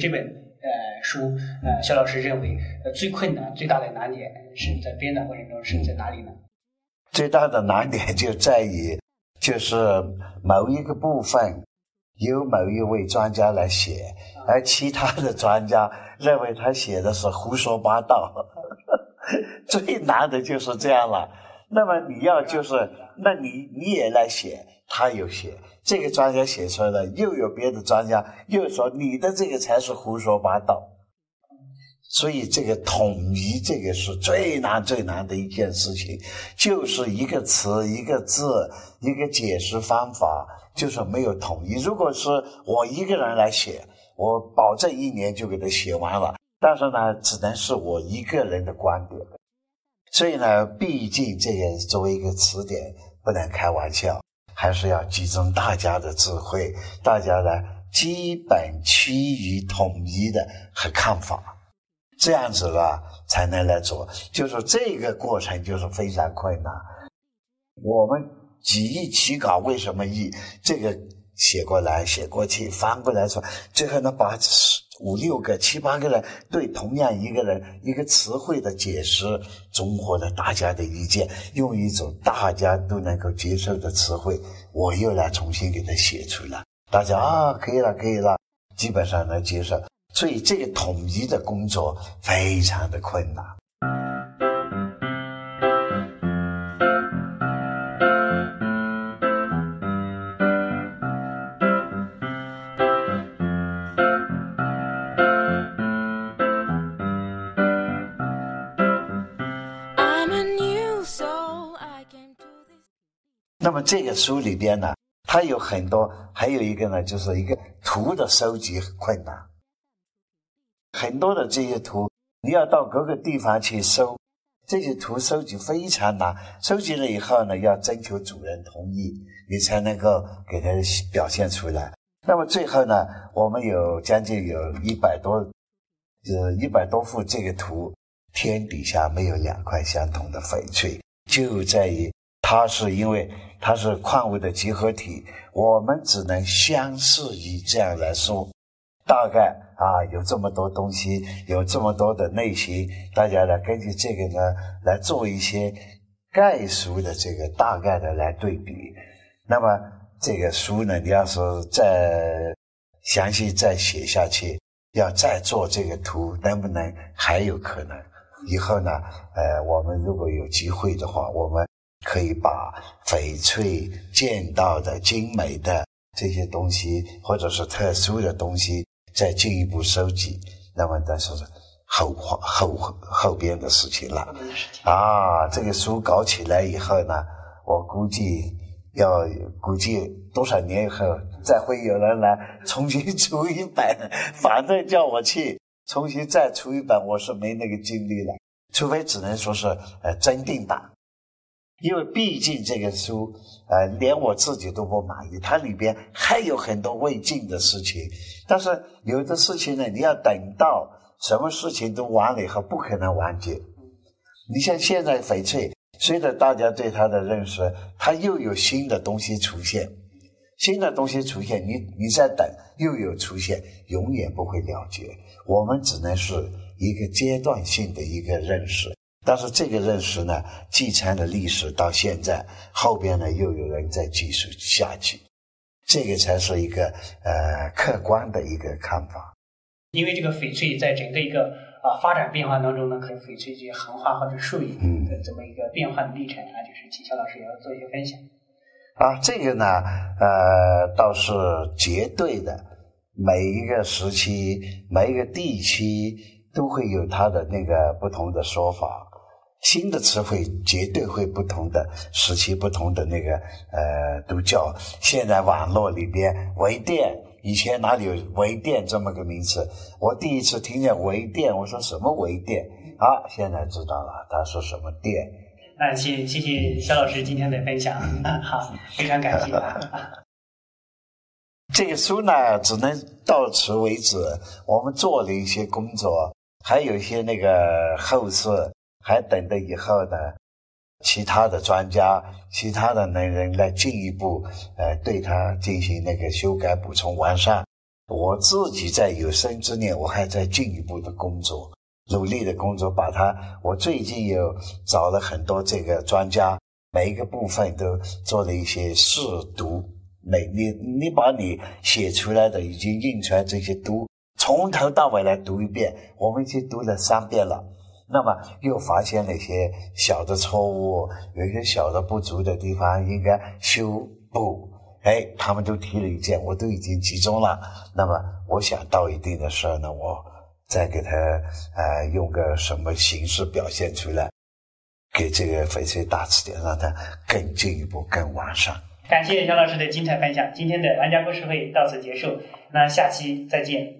这本呃书，呃，肖老师认为呃最困难、最大的难点是在编纂过程中是在哪里呢？最大的难点就在于，就是某一个部分由某一位专家来写，而其他的专家认为他写的是胡说八道。最难的就是这样了。那么你要就是，那你你也来写，他有写，这个专家写出来的，又有别的专家又说你的这个才是胡说八道。所以这个统一，这个是最难最难的一件事情，就是一个词、一个字、一个解释方法，就是没有统一。如果是我一个人来写，我保证一年就给他写完了。但是呢，只能是我一个人的观点。所以呢，毕竟这个作为一个词典，不能开玩笑，还是要集中大家的智慧，大家呢基本趋于统一的和看法。这样子了才能来做，就是这个过程就是非常困难。我们几易起稿为什么易？这个写过来写过去翻过来说，最后呢把五六个七八个人对同样一个人一个词汇的解释，综合了大家的意见，用一种大家都能够接受的词汇，我又来重新给他写出来，大家啊可以了可以了，基本上能接受。所以这个统一的工作非常的困难。那么这个书里边呢，它有很多，还有一个呢，就是一个图的收集困难。很多的这些图，你要到各个地方去收，这些图收集非常难。收集了以后呢，要征求主人同意，你才能够给他表现出来。那么最后呢，我们有将近有一百多，呃，一百多幅这个图，天底下没有两块相同的翡翠，就在于它是因为它是矿物的集合体，我们只能相似于这样来说。大概啊，有这么多东西，有这么多的类型，大家呢根据这个呢来做一些概述的这个大概的来对比。那么这个书呢，你要是再详细再写下去，要再做这个图，能不能还有可能？以后呢，呃，我们如果有机会的话，我们可以把翡翠见到的精美的这些东西，或者是特殊的东西。再进一步收集，那么但是后后后后边的事情了。啊，这个书搞起来以后呢，我估计要估计多少年以后，再会有人来重新出一本。反正叫我去重新再出一本，我是没那个精力了。除非只能说是呃增订版。因为毕竟这个书，呃，连我自己都不满意，它里边还有很多未尽的事情。但是有的事情呢，你要等到什么事情都完了以后，不可能完结。你像现在翡翠，随着大家对它的认识，它又有新的东西出现，新的东西出现，你你在等，又有出现，永远不会了结。我们只能是一个阶段性的一个认识。但是这个认识呢，继承的历史到现在，后边呢又有人在继续下去，这个才是一个呃客观的一个看法。因为这个翡翠在整个一个啊发展变化当中呢，可能翡翠这些行话或者术语的这么一个变化的历程啊，就是请肖老师也要做一些分享。啊，这个呢，呃，倒是绝对的，每一个时期、每一个地区都会有它的那个不同的说法。新的词汇绝对会不同的时期，不同的那个呃，都叫现在网络里边微店，以前哪里有微店这么个名词？我第一次听见微店，我说什么微店？啊，现在知道了，他说什么店？那谢谢谢肖老师今天的分享，好，非常感谢。这个书呢，只能到此为止。我们做了一些工作，还有一些那个后事。还等着以后的其他的专家、其他的能人来进一步，呃，对它进行那个修改、补充、完善。我自己在有生之年，我还在进一步的工作，努力的工作，把它。我最近有找了很多这个专家，每一个部分都做了一些试读。每你你把你写出来的已经印出来这些读，从头到尾来读一遍，我们已经读了三遍了。那么又发现了一些小的错误，有一些小的不足的地方，应该修补。哎，他们都提了意见，我都已经集中了。那么，我想到一定的时候呢，我再给他呃用个什么形式表现出来，给这个翡翠大词典让它更进一步、更完善。感谢肖老师的精彩分享，今天的玩家故事会到此结束，那下期再见。